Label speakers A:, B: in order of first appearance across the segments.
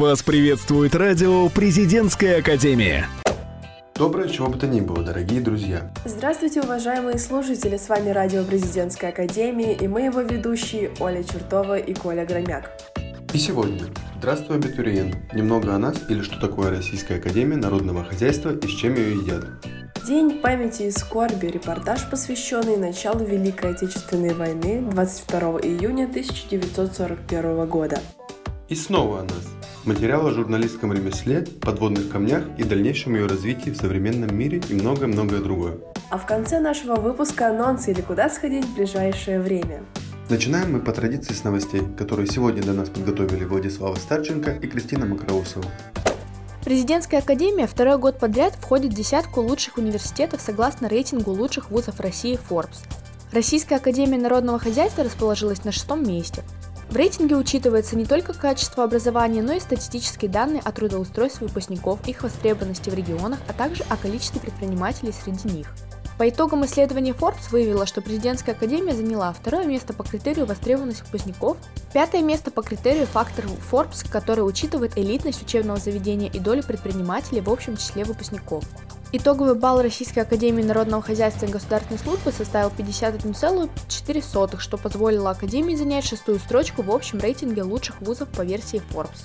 A: Вас приветствует радио «Президентская академия».
B: Доброе чего бы то ни было, дорогие друзья.
C: Здравствуйте, уважаемые слушатели, с вами радио «Президентская академия» и мы его ведущие Оля Чертова и Коля Громяк.
B: И сегодня Здравствуй, абитуриент. Немного о нас или что такое Российская Академия Народного Хозяйства и с чем ее едят.
C: День памяти и скорби. Репортаж, посвященный началу Великой Отечественной войны 22 июня 1941 года.
B: И снова о нас. Материал о журналистском ремесле, подводных камнях и дальнейшем ее развитии в современном мире и многое-многое другое.
C: А в конце нашего выпуска анонсы или куда сходить в ближайшее время.
B: Начинаем мы по традиции с новостей, которые сегодня для нас подготовили Владислава Старченко и Кристина Макроусова.
D: Президентская академия второй год подряд входит в десятку лучших университетов согласно рейтингу лучших вузов России Forbes. Российская академия народного хозяйства расположилась на шестом месте. В рейтинге учитывается не только качество образования, но и статистические данные о трудоустройстве выпускников, их востребованности в регионах, а также о количестве предпринимателей среди них. По итогам исследования Forbes выявила, что президентская академия заняла второе место по критерию востребованности выпускников, пятое место по критерию фактор Forbes, который учитывает элитность учебного заведения и долю предпринимателей в общем числе выпускников. Итоговый балл Российской Академии Народного Хозяйства и Государственной Службы составил 51,4, что позволило Академии занять шестую строчку в общем рейтинге лучших вузов по версии Forbes.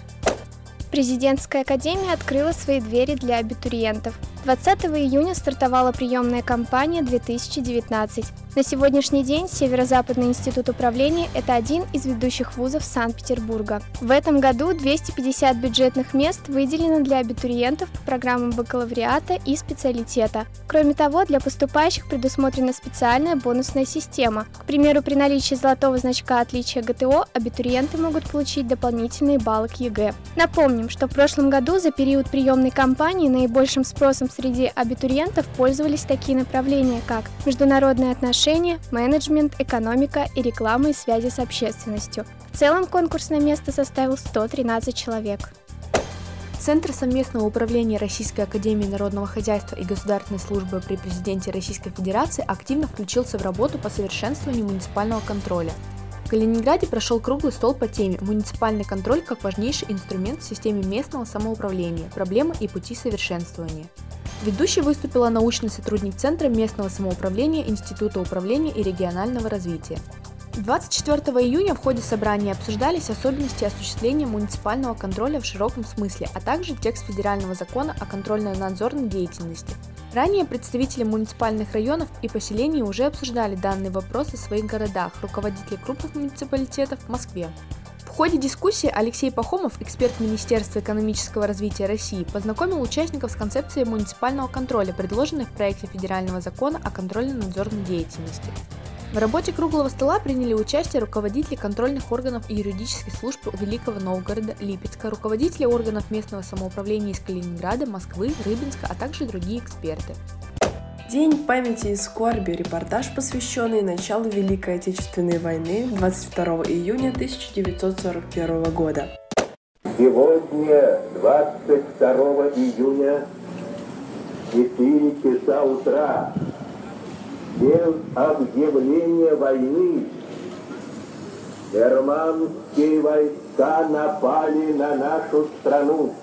E: Президентская академия открыла свои двери для абитуриентов. 20 июня стартовала приемная кампания 2019. На сегодняшний день Северо-Западный институт управления – это один из ведущих вузов Санкт-Петербурга. В этом году 250 бюджетных мест выделено для абитуриентов по программам бакалавриата и специалитета. Кроме того, для поступающих предусмотрена специальная бонусная система. К примеру, при наличии золотого значка отличия ГТО абитуриенты могут получить дополнительные баллы к ЕГЭ. Напомним, что в прошлом году за период приемной кампании наибольшим спросом среди абитуриентов пользовались такие направления, как международные отношения, менеджмент, экономика и реклама и связи с общественностью. В целом конкурсное место составил 113 человек.
D: Центр совместного управления Российской Академии Народного Хозяйства и Государственной службы при Президенте Российской Федерации активно включился в работу по совершенствованию муниципального контроля. В Калининграде прошел круглый стол по теме «Муниципальный контроль как важнейший инструмент в системе местного самоуправления. Проблемы и пути совершенствования». Ведущей выступила научный сотрудник Центра местного самоуправления Института управления и регионального развития. 24 июня в ходе собрания обсуждались особенности осуществления муниципального контроля в широком смысле, а также текст федерального закона о контрольно-надзорной деятельности. Ранее представители муниципальных районов и поселений уже обсуждали данный вопрос в своих городах, руководители крупных муниципалитетов в Москве. В ходе дискуссии Алексей Пахомов, эксперт Министерства экономического развития России, познакомил участников с концепцией муниципального контроля, предложенной в проекте федерального закона о контрольно-надзорной деятельности. В работе круглого стола приняли участие руководители контрольных органов и юридических служб Великого Новгорода, Липецка, руководители органов местного самоуправления из Калининграда, Москвы, Рыбинска, а также другие эксперты.
C: День памяти и скорби. Репортаж, посвященный началу Великой Отечественной войны 22 июня 1941 года.
F: Сегодня, 22 июня, 4 часа утра, без объявления войны, германские войска напали на нашу страну.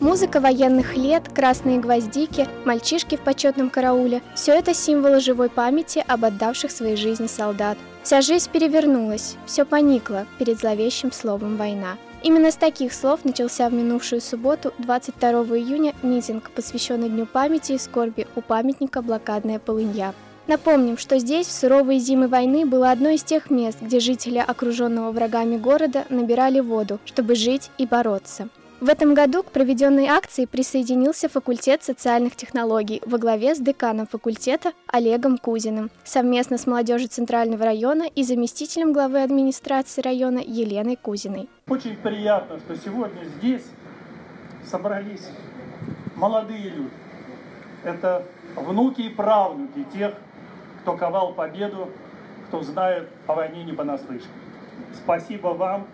E: Музыка военных лет, красные гвоздики, мальчишки в почетном карауле – все это символы живой памяти об отдавших своей жизни солдат. Вся жизнь перевернулась, все поникло перед зловещим словом «война». Именно с таких слов начался в минувшую субботу, 22 июня, митинг, посвященный Дню памяти и скорби у памятника «Блокадная полынья». Напомним, что здесь в суровые зимы войны было одно из тех мест, где жители окруженного врагами города набирали воду, чтобы жить и бороться. В этом году к проведенной акции присоединился факультет социальных технологий во главе с деканом факультета Олегом Кузиным, совместно с молодежью Центрального района и заместителем главы администрации района Еленой Кузиной.
G: Очень приятно, что сегодня здесь собрались молодые люди. Это внуки и правнуки тех, кто ковал победу, кто знает о войне не понаслышке. Спасибо вам,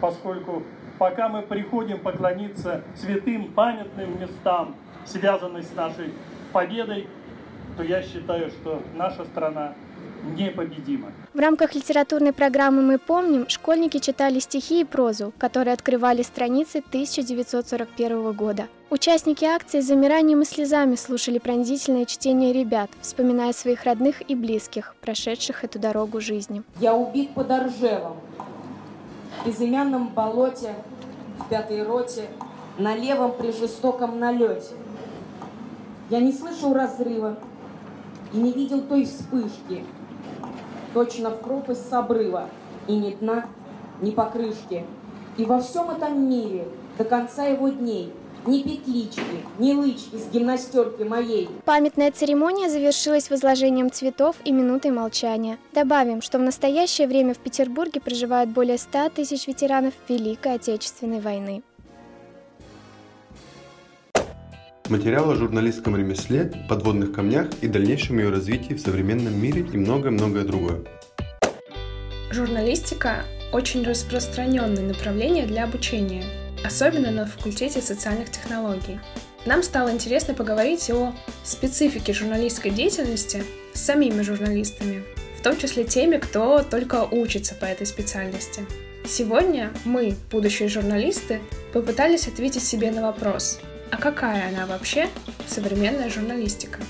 G: поскольку пока мы приходим поклониться святым памятным местам, связанным с нашей победой, то я считаю, что наша страна непобедима.
E: В рамках литературной программы «Мы помним» школьники читали стихи и прозу, которые открывали страницы 1941 года. Участники акции с замиранием и слезами слушали пронзительное чтение ребят, вспоминая своих родных и близких, прошедших эту дорогу жизни.
H: Я убит под Оржевом, в безымянном болоте, в пятой роте, на левом при жестоком налете. Я не слышал разрыва и не видел той вспышки, точно в пропасть с обрыва, и ни дна, ни покрышки. И во всем этом мире до конца его дней ни петлички, ни лычки с гимнастерки моей.
E: Памятная церемония завершилась возложением цветов и минутой молчания. Добавим, что в настоящее время в Петербурге проживают более 100 тысяч ветеранов Великой Отечественной войны.
B: Материал о журналистском ремесле, подводных камнях и дальнейшем ее развитии в современном мире и многое-многое другое.
I: Журналистика – очень распространенное направление для обучения, особенно на факультете социальных технологий. Нам стало интересно поговорить о специфике журналистской деятельности с самими журналистами, в том числе теми, кто только учится по этой специальности. Сегодня мы, будущие журналисты, попытались ответить себе на вопрос – а какая она вообще, современная журналистика?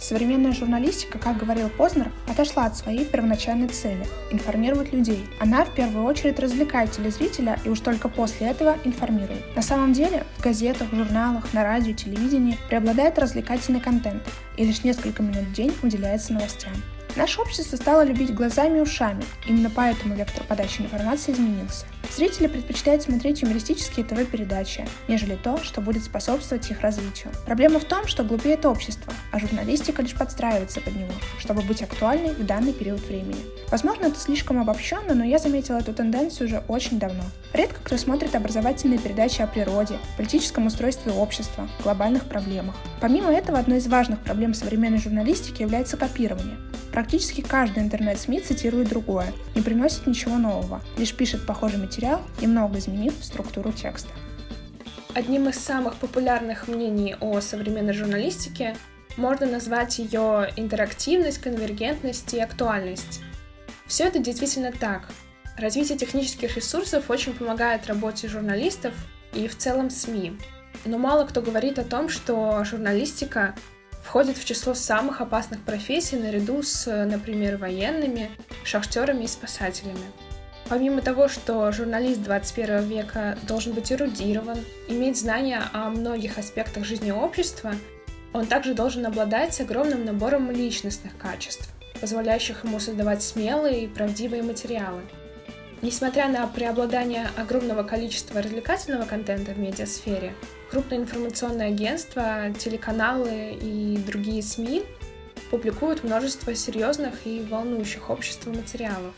J: Современная журналистика, как говорил Познер, отошла от своей первоначальной цели – информировать людей. Она в первую очередь развлекает телезрителя и уж только после этого информирует. На самом деле в газетах, журналах, на радио, телевидении преобладает развлекательный контент, и лишь несколько минут в день уделяется новостям. Наше общество стало любить глазами и ушами, именно поэтому вектор подачи информации изменился. Зрители предпочитают смотреть юмористические ТВ-передачи, нежели то, что будет способствовать их развитию. Проблема в том, что глупеет общество, а журналистика лишь подстраивается под него, чтобы быть актуальной в данный период времени. Возможно, это слишком обобщенно, но я заметила эту тенденцию уже очень давно. Редко кто смотрит образовательные передачи о природе, политическом устройстве общества, глобальных проблемах. Помимо этого, одной из важных проблем современной журналистики является копирование. Практически каждый интернет-СМИ цитирует другое, не приносит ничего нового, лишь пишет похожий материал, немного изменив структуру текста.
I: Одним из самых популярных мнений о современной журналистике можно назвать ее интерактивность, конвергентность и актуальность. Все это действительно так. Развитие технических ресурсов очень помогает работе журналистов и в целом СМИ. Но мало кто говорит о том, что журналистика входит в число самых опасных профессий наряду с, например, военными, шахтерами и спасателями. Помимо того, что журналист 21 века должен быть эрудирован, иметь знания о многих аспектах жизни общества, он также должен обладать огромным набором личностных качеств, позволяющих ему создавать смелые и правдивые материалы. Несмотря на преобладание огромного количества развлекательного контента в медиасфере, крупные информационные агентства, телеканалы и другие СМИ публикуют множество серьезных и волнующих общество материалов.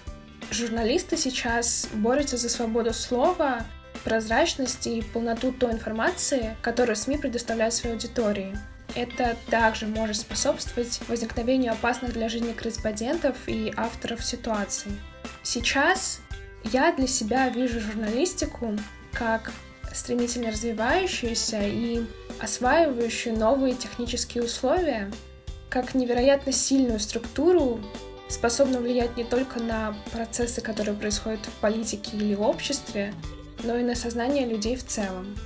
I: Журналисты сейчас борются за свободу слова, прозрачность и полноту той информации, которую СМИ предоставляют своей аудитории. Это также может способствовать возникновению опасных для жизни корреспондентов и авторов ситуаций. Сейчас я для себя вижу журналистику как стремительно развивающуюся и осваивающую новые технические условия, как невероятно сильную структуру, способную влиять не только на процессы, которые происходят в политике или обществе, но и на сознание людей в целом.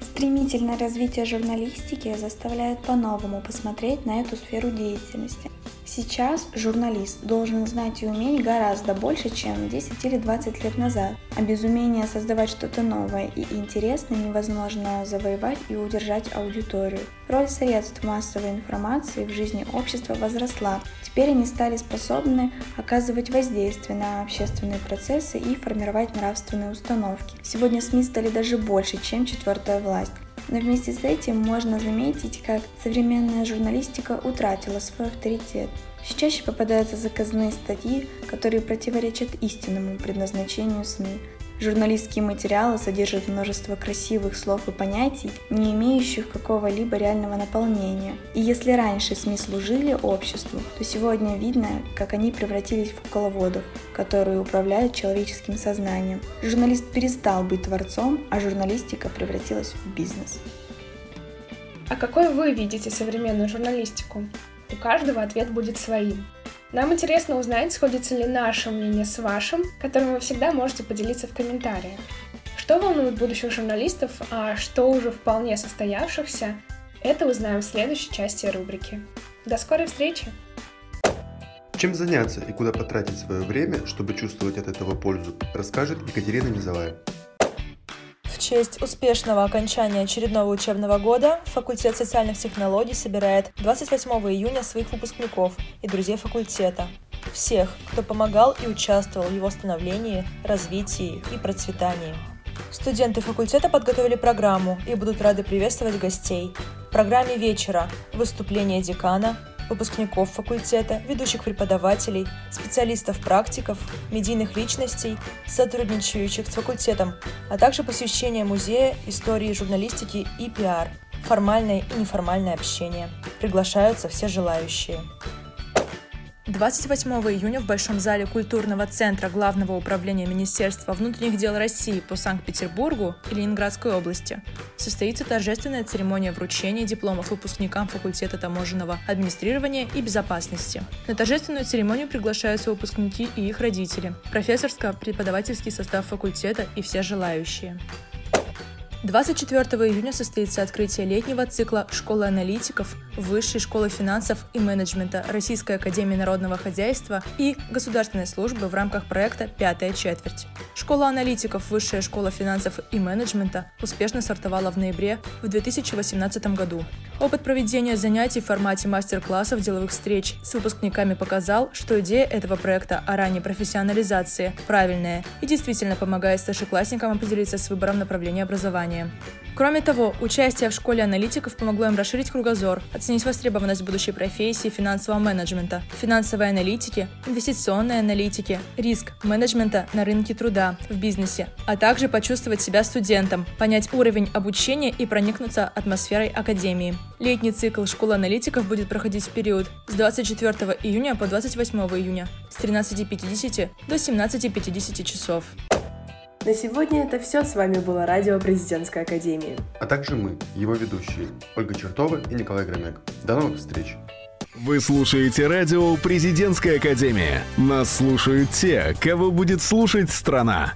K: Стремительное развитие журналистики заставляет по-новому посмотреть на эту сферу деятельности. Сейчас журналист должен знать и уметь гораздо больше, чем 10 или 20 лет назад. А без умения создавать что-то новое и интересное невозможно завоевать и удержать аудиторию. Роль средств массовой информации в жизни общества возросла. Теперь они стали способны оказывать воздействие на общественные процессы и формировать нравственные установки. Сегодня СМИ стали даже больше, чем четвертая власть. Но вместе с этим можно заметить, как современная журналистика утратила свой авторитет. Все чаще попадаются заказные статьи, которые противоречат истинному предназначению СМИ, Журналистские материалы содержат множество красивых слов и понятий, не имеющих какого-либо реального наполнения. И если раньше СМИ служили обществу, то сегодня видно, как они превратились в кукловодов, которые управляют человеческим сознанием. Журналист перестал быть творцом, а журналистика превратилась в бизнес.
I: А какой вы видите современную журналистику? У каждого ответ будет своим. Нам интересно узнать, сходится ли наше мнение с вашим, которым вы всегда можете поделиться в комментариях. Что волнует будущих журналистов, а что уже вполне состоявшихся, это узнаем в следующей части рубрики. До скорой встречи!
B: Чем заняться и куда потратить свое время, чтобы чувствовать от этого пользу, расскажет Екатерина Низовая.
L: Честь успешного окончания очередного учебного года факультет социальных технологий собирает 28 июня своих выпускников и друзей факультета. Всех, кто помогал и участвовал в его становлении, развитии и процветании. Студенты факультета подготовили программу и будут рады приветствовать гостей. В программе вечера выступление декана, выпускников факультета, ведущих преподавателей, специалистов-практиков, медийных личностей, сотрудничающих с факультетом, а также посвящение музея истории журналистики и пиар, формальное и неформальное общение. Приглашаются все желающие. 28 июня в Большом зале культурного центра Главного управления Министерства внутренних дел России по Санкт-Петербургу и Ленинградской области состоится торжественная церемония вручения дипломов выпускникам факультета таможенного администрирования и безопасности. На торжественную церемонию приглашаются выпускники и их родители, профессорско-преподавательский состав факультета и все желающие. 24 июня состоится открытие летнего цикла школы аналитиков Высшей школы финансов и менеджмента Российской академии народного хозяйства и государственной службы в рамках проекта «Пятая четверть». Школа аналитиков Высшая школа финансов и менеджмента успешно стартовала в ноябре в 2018 году. Опыт проведения занятий в формате мастер-классов деловых встреч с выпускниками показал, что идея этого проекта о ранней профессионализации правильная и действительно помогает старшеклассникам определиться с выбором направления образования. Кроме того, участие в школе аналитиков помогло им расширить кругозор, оценить востребованность будущей профессии финансового менеджмента, финансовой аналитики, инвестиционной аналитики, риск менеджмента на рынке труда, в бизнесе, а также почувствовать себя студентом, понять уровень обучения и проникнуться атмосферой академии. Летний цикл школы аналитиков будет проходить в период с 24 июня по 28 июня с 13.50 до 17.50 часов.
C: На сегодня это все. С вами было радио Президентской Академии.
B: А также мы, его ведущие, Ольга Чертова и Николай Громяк. До новых встреч!
A: Вы слушаете радио Президентская Академия. Нас слушают те, кого будет слушать страна.